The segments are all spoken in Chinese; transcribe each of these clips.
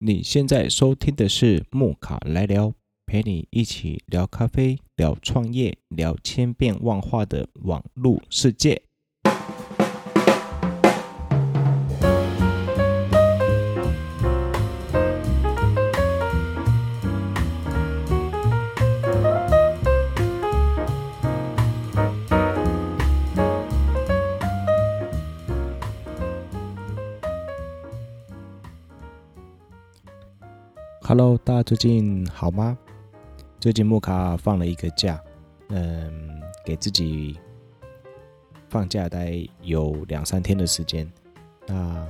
你现在收听的是木卡来聊，陪你一起聊咖啡、聊创业、聊千变万化的网络世界。Hello，大家最近好吗？最近木卡放了一个假，嗯，给自己放假大概有两三天的时间，那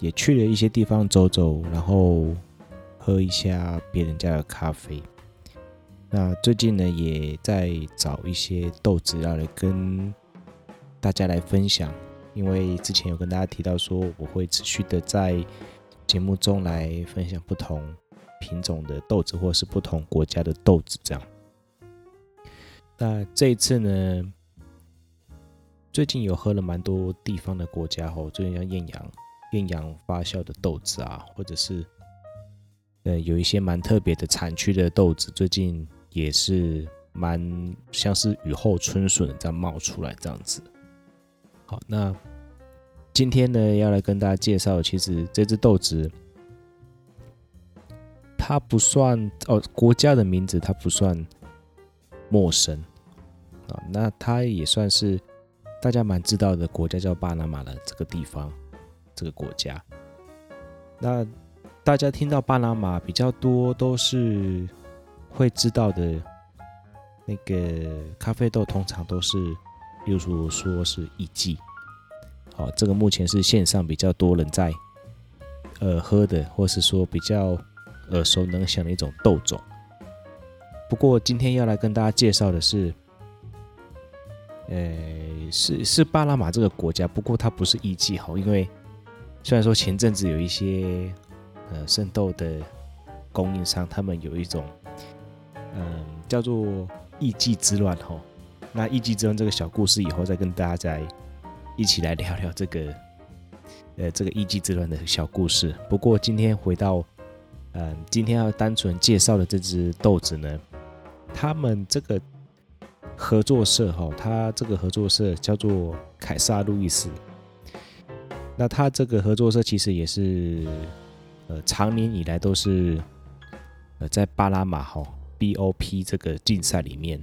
也去了一些地方走走，然后喝一下别人家的咖啡。那最近呢，也在找一些豆子要来跟大家来分享，因为之前有跟大家提到说，我会持续的在。节目中来分享不同品种的豆子，或是不同国家的豆子，这样。那这一次呢，最近有喝了蛮多地方的国家哦，最近像艳阳、艳阳发酵的豆子啊，或者是呃有一些蛮特别的产区的豆子，最近也是蛮像是雨后春笋这样冒出来这样子。好，那。今天呢，要来跟大家介绍，其实这只豆子，它不算哦，国家的名字它不算陌生啊，那它也算是大家蛮知道的国家，叫巴拿马的这个地方，这个国家。那大家听到巴拿马比较多，都是会知道的那个咖啡豆，通常都是，例如说是艺妓。好，这个目前是线上比较多人在呃喝的，或是说比较耳熟能详的一种豆种。不过今天要来跟大家介绍的是，呃，是是巴拿马这个国家，不过它不是艺妓好，因为虽然说前阵子有一些呃圣豆的供应商，他们有一种嗯、叫做艺妓之乱哈。那艺妓之乱这个小故事以后再跟大家再。一起来聊聊这个，呃，这个艺妓之乱的小故事。不过今天回到，嗯、今天要单纯介绍的这只豆子呢，他们这个合作社哈，他这个合作社叫做凯撒路易斯。那他这个合作社其实也是，呃，长年以来都是，呃，在巴拿马哈 BOP 这个竞赛里面，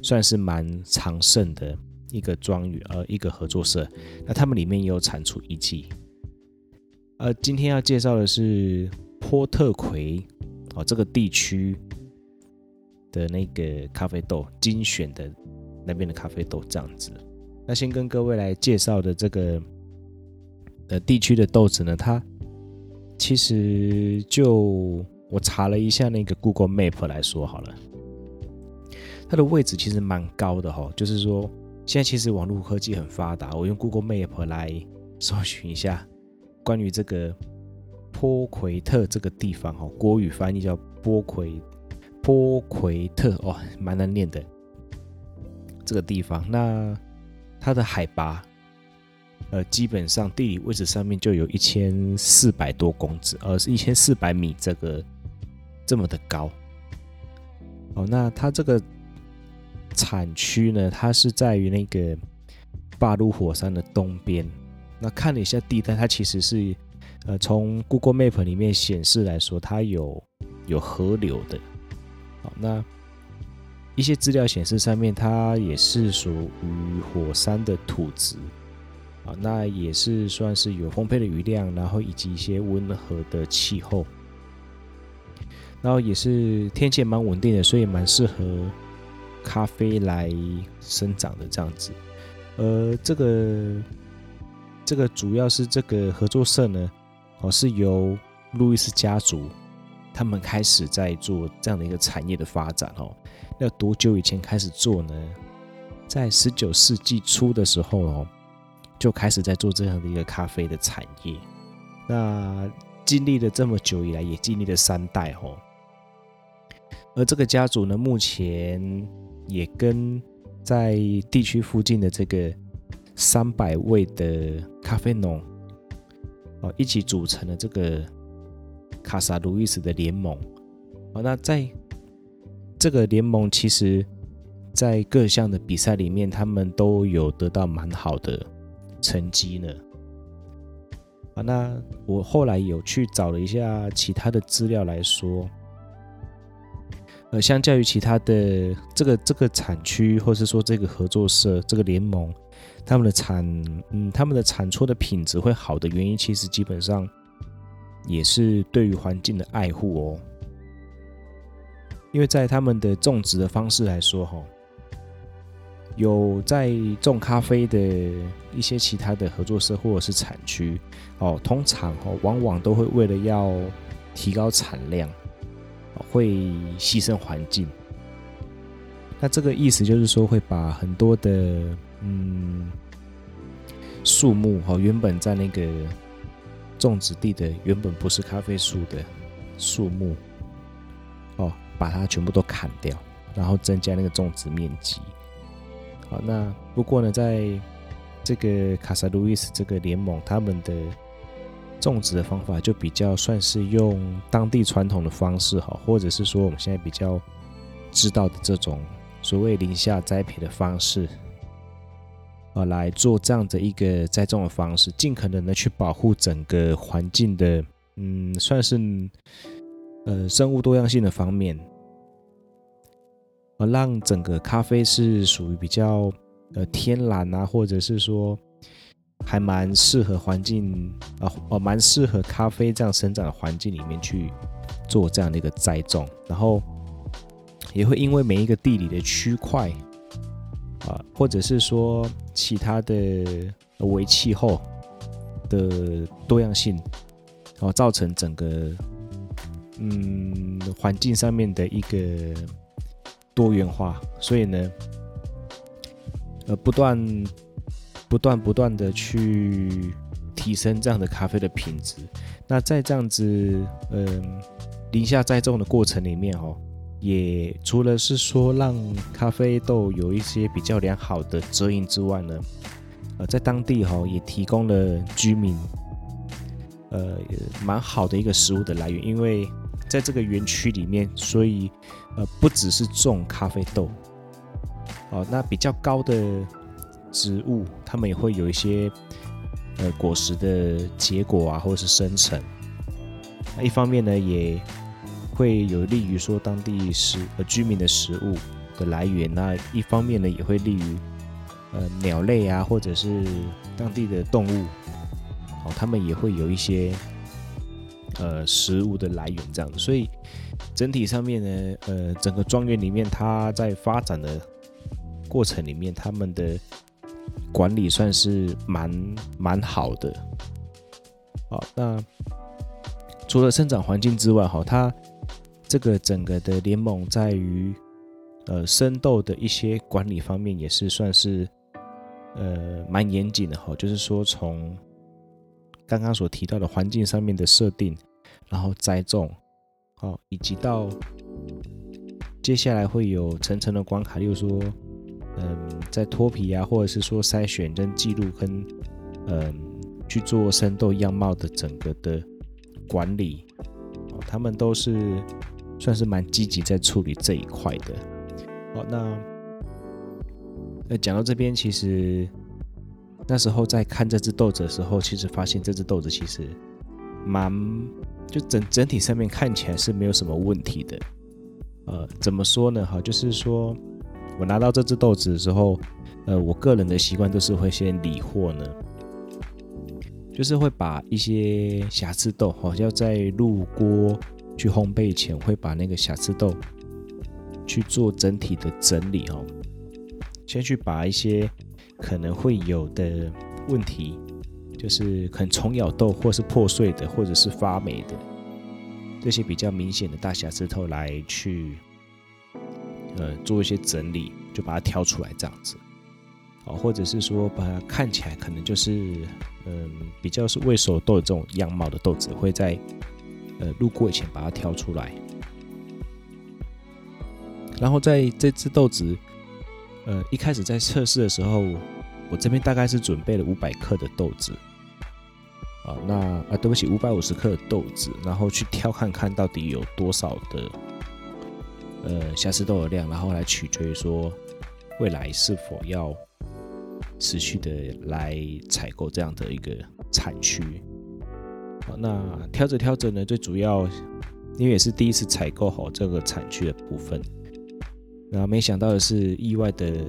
算是蛮常胜的。一个庄园，呃，一个合作社，那他们里面也有产出艺妓。呃，今天要介绍的是波特魁哦，这个地区的那个咖啡豆精选的那边的咖啡豆这样子。那先跟各位来介绍的这个呃地区的豆子呢，它其实就我查了一下那个 Google Map 来说好了，它的位置其实蛮高的哈，就是说。现在其实网络科技很发达，我用 Google Map 来搜寻一下关于这个波奎特这个地方哈，国语翻译叫波奎波奎特哦，蛮难念的这个地方。那它的海拔，呃，基本上地理位置上面就有一千四百多公尺，呃，是一千四百米，这个这么的高。哦，那它这个。产区呢，它是在于那个巴鲁火山的东边。那看了一下地带，它其实是，呃，从 Google Map 里面显示来说，它有有河流的。好，那一些资料显示上面，它也是属于火山的土质。啊，那也是算是有丰沛的雨量，然后以及一些温和的气候，然后也是天气蛮稳定的，所以蛮适合。咖啡来生长的这样子，呃，这个这个主要是这个合作社呢，哦，是由路易斯家族他们开始在做这样的一个产业的发展哦。那多久以前开始做呢？在十九世纪初的时候哦，就开始在做这样的一个咖啡的产业。那经历了这么久以来，也经历了三代哦。而这个家族呢，目前。也跟在地区附近的这个三百位的咖啡农哦，一起组成了这个卡萨卢易斯的联盟。好，那在这个联盟，其实在各项的比赛里面，他们都有得到蛮好的成绩呢。啊，那我后来有去找了一下其他的资料来说，呃，相较于其他的这个这个产区，或是说这个合作社、这个联盟，他们的产嗯，他们的产出的品质会好的原因，其实基本上也是对于环境的爱护哦。因为在他们的种植的方式来说，哈，有在种咖啡的一些其他的合作社或者是产区，哦，通常哦，往往都会为了要提高产量，会牺牲环境。那这个意思就是说，会把很多的嗯树木，哈，原本在那个种植地的原本不是咖啡树的树木，哦。把它全部都砍掉，然后增加那个种植面积。好，那不过呢，在这个卡萨路易斯这个联盟，他们的种植的方法就比较算是用当地传统的方式，哈，或者是说我们现在比较知道的这种所谓林下栽培的方式，啊，来做这样的一个栽种的方式，尽可能的去保护整个环境的，嗯，算是。呃，生物多样性的方面，而让整个咖啡是属于比较呃天然啊，或者是说还蛮适合环境啊，哦，蛮适合咖啡这样生长的环境里面去做这样的一个栽种，然后也会因为每一个地理的区块啊，或者是说其他的微气候的多样性，然后造成整个。嗯，环境上面的一个多元化，所以呢，呃，不断、不断、不断的去提升这样的咖啡的品质。那在这样子，嗯、呃，林下栽种的过程里面，哦，也除了是说让咖啡豆有一些比较良好的遮阴之外呢，呃，在当地哈也提供了居民，呃，蛮好的一个食物的来源，因为。在这个园区里面，所以呃，不只是种咖啡豆，哦，那比较高的植物，它们也会有一些呃果实的结果啊，或者是生成。那一方面呢，也会有利于说当地食呃居民的食物的来源。那一方面呢，也会利于呃鸟类啊，或者是当地的动物，哦，它们也会有一些。呃，食物的来源这样子，所以整体上面呢，呃，整个庄园里面，它在发展的过程里面，他们的管理算是蛮蛮好的。好，那除了生长环境之外，哈，它这个整个的联盟在于呃生豆的一些管理方面，也是算是呃蛮严谨的哈，就是说从刚刚所提到的环境上面的设定。然后栽种，哦，以及到接下来会有层层的关卡，例如说，嗯，在脱皮啊，或者是说筛选跟记录跟嗯去做生豆样貌的整个的管理，哦，他们都是算是蛮积极在处理这一块的。好，那那讲到这边，其实那时候在看这只豆子的时候，其实发现这只豆子其实蛮。就整整体上面看起来是没有什么问题的，呃，怎么说呢？哈，就是说我拿到这只豆子的时候，呃，我个人的习惯都是会先理货呢，就是会把一些瑕疵豆，哈，要在入锅去烘焙前，会把那个瑕疵豆去做整体的整理，哦，先去把一些可能会有的问题。就是可能虫咬豆，或是破碎的，或者是发霉的这些比较明显的大瑕疵豆来去，呃，做一些整理，就把它挑出来这样子，哦，或者是说把它看起来可能就是，嗯、比较是未熟豆的这种样貌的豆子，会在呃路过以前把它挑出来，然后在这只豆子，呃，一开始在测试的时候，我这边大概是准备了五百克的豆子。啊，那啊，对不起，五百五十克的豆子，然后去挑看看到底有多少的呃瑕疵豆的量，然后来取决于说未来是否要持续的来采购这样的一个产区。那挑着挑着呢，最主要因为也是第一次采购好这个产区的部分，然后没想到的是意外的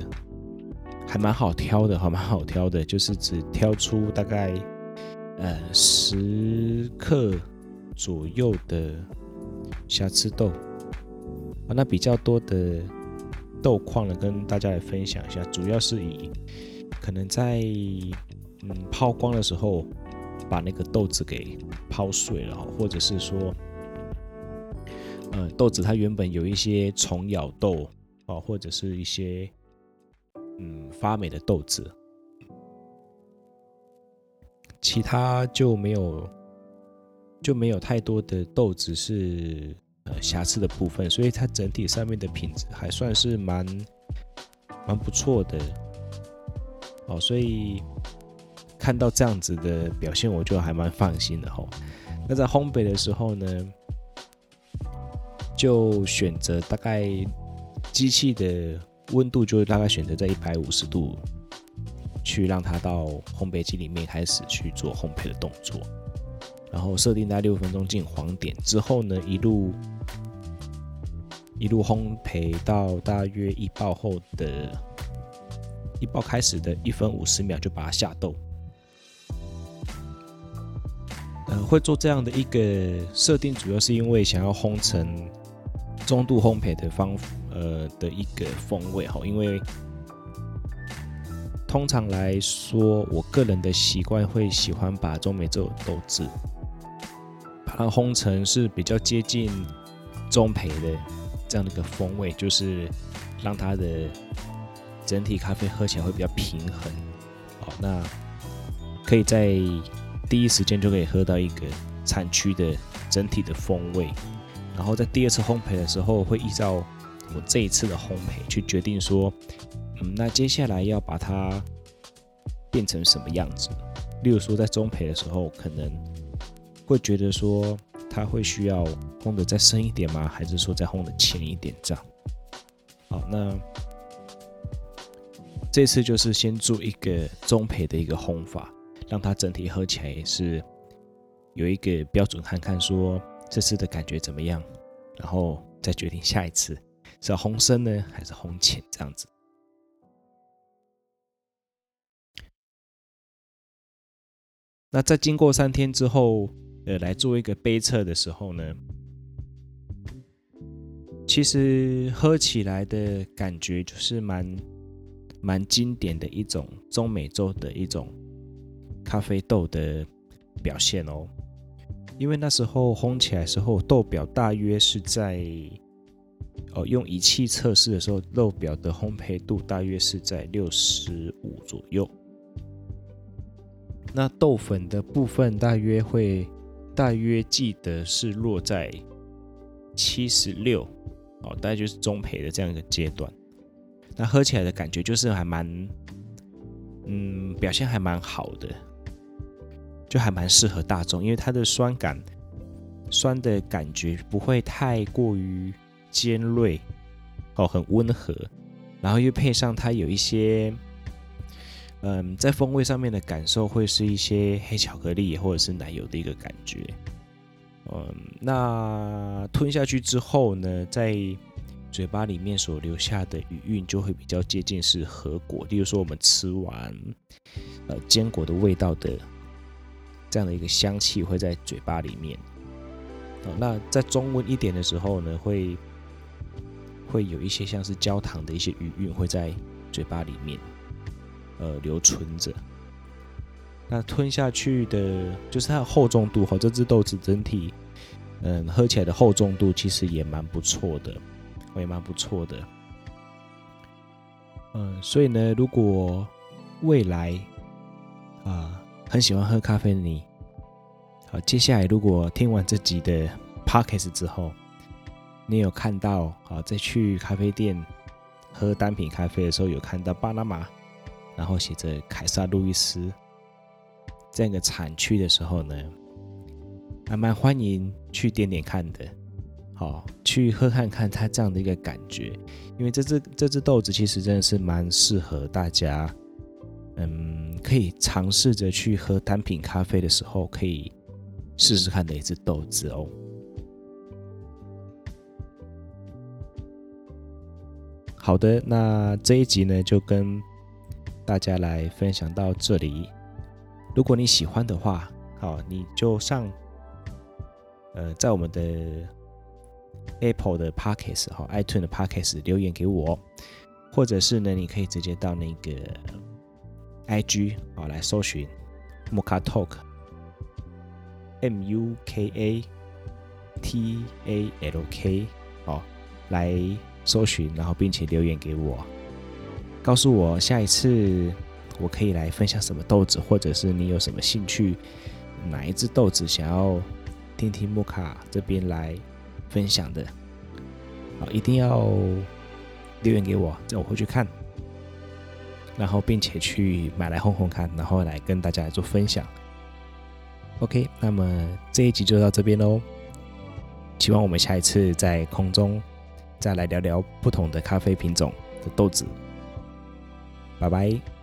还蛮好挑的，还蛮好挑的，就是只挑出大概。呃，十克左右的瑕疵豆那比较多的豆矿呢，跟大家来分享一下，主要是以可能在嗯抛光的时候，把那个豆子给抛碎了，或者是说，呃，豆子它原本有一些虫咬豆啊，或者是一些嗯发霉的豆子。其他就没有，就没有太多的豆子是呃瑕疵的部分，所以它整体上面的品质还算是蛮蛮不错的。哦，所以看到这样子的表现，我就还蛮放心的吼。那在烘焙的时候呢，就选择大概机器的温度，就大概选择在一百五十度。去让它到烘焙机里面开始去做烘焙的动作，然后设定在六分钟进黄点之后呢，一路一路烘焙到大约一爆后的一爆开始的一分五十秒就把它下豆。呃，会做这样的一个设定，主要是因为想要烘成中度烘焙的方呃的一个风味哈，因为。通常来说，我个人的习惯会喜欢把中美洲豆子它烘成是比较接近中培的这样的一个风味，就是让它的整体咖啡喝起来会比较平衡。好，那可以在第一时间就可以喝到一个产区的整体的风味，然后在第二次烘焙的时候，会依照我这一次的烘焙去决定说。嗯，那接下来要把它变成什么样子？例如说，在中培的时候，可能会觉得说，它会需要烘得再深一点吗？还是说再烘得浅一点这样？好，那这次就是先做一个中焙的一个烘法，让它整体喝起来也是有一个标准，看看说这次的感觉怎么样，然后再决定下一次是要烘深呢，还是烘浅这样子。那在经过三天之后，呃，来做一个杯测的时候呢，其实喝起来的感觉就是蛮蛮经典的一种中美洲的一种咖啡豆的表现哦。因为那时候烘起来的时候，豆表大约是在哦用仪器测试的时候，豆表的烘焙度大约是在六十五左右。那豆粉的部分大约会，大约记得是落在七十六，哦，大概就是中培的这样一个阶段。那喝起来的感觉就是还蛮，嗯，表现还蛮好的，就还蛮适合大众，因为它的酸感，酸的感觉不会太过于尖锐，哦，很温和，然后又配上它有一些。嗯，在风味上面的感受会是一些黑巧克力或者是奶油的一个感觉。嗯，那吞下去之后呢，在嘴巴里面所留下的余韵就会比较接近是核果，例如说我们吃完呃坚果的味道的这样的一个香气会在嘴巴里面。哦，那在中温一点的时候呢，会会有一些像是焦糖的一些余韵会在嘴巴里面。呃，留存着。那吞下去的，就是它的厚重度哈。这只豆子整体，嗯，喝起来的厚重度其实也蛮不错的，也蛮不错的。嗯，所以呢，如果未来啊很喜欢喝咖啡的你，好，接下来如果听完这集的 Podcast 之后，你有看到啊，在去咖啡店喝单品咖啡的时候，有看到巴拿马。然后写着凯撒路易斯。这样一个产区的时候呢，还蛮欢迎去点点看的，好，去喝看看它这样的一个感觉，因为这只这只豆子其实真的是蛮适合大家，嗯，可以尝试着去喝单品咖啡的时候可以试试看的一只豆子哦。好的，那这一集呢就跟大家来分享到这里。如果你喜欢的话，好，你就上，呃，在我们的 Apple 的 Podcast 哈，iTunes 的 Podcast 留言给我，或者是呢，你可以直接到那个 IG 啊来搜寻 Muka Talk，M U K A T A L K，哦，来。搜寻，然后并且留言给我，告诉我下一次我可以来分享什么豆子，或者是你有什么兴趣，哪一支豆子想要听听木卡这边来分享的，好，一定要留言给我，这我会去看，然后并且去买来烘烘看，然后来跟大家来做分享。OK，那么这一集就到这边喽，希望我们下一次在空中。再来聊聊不同的咖啡品种的豆子，拜拜。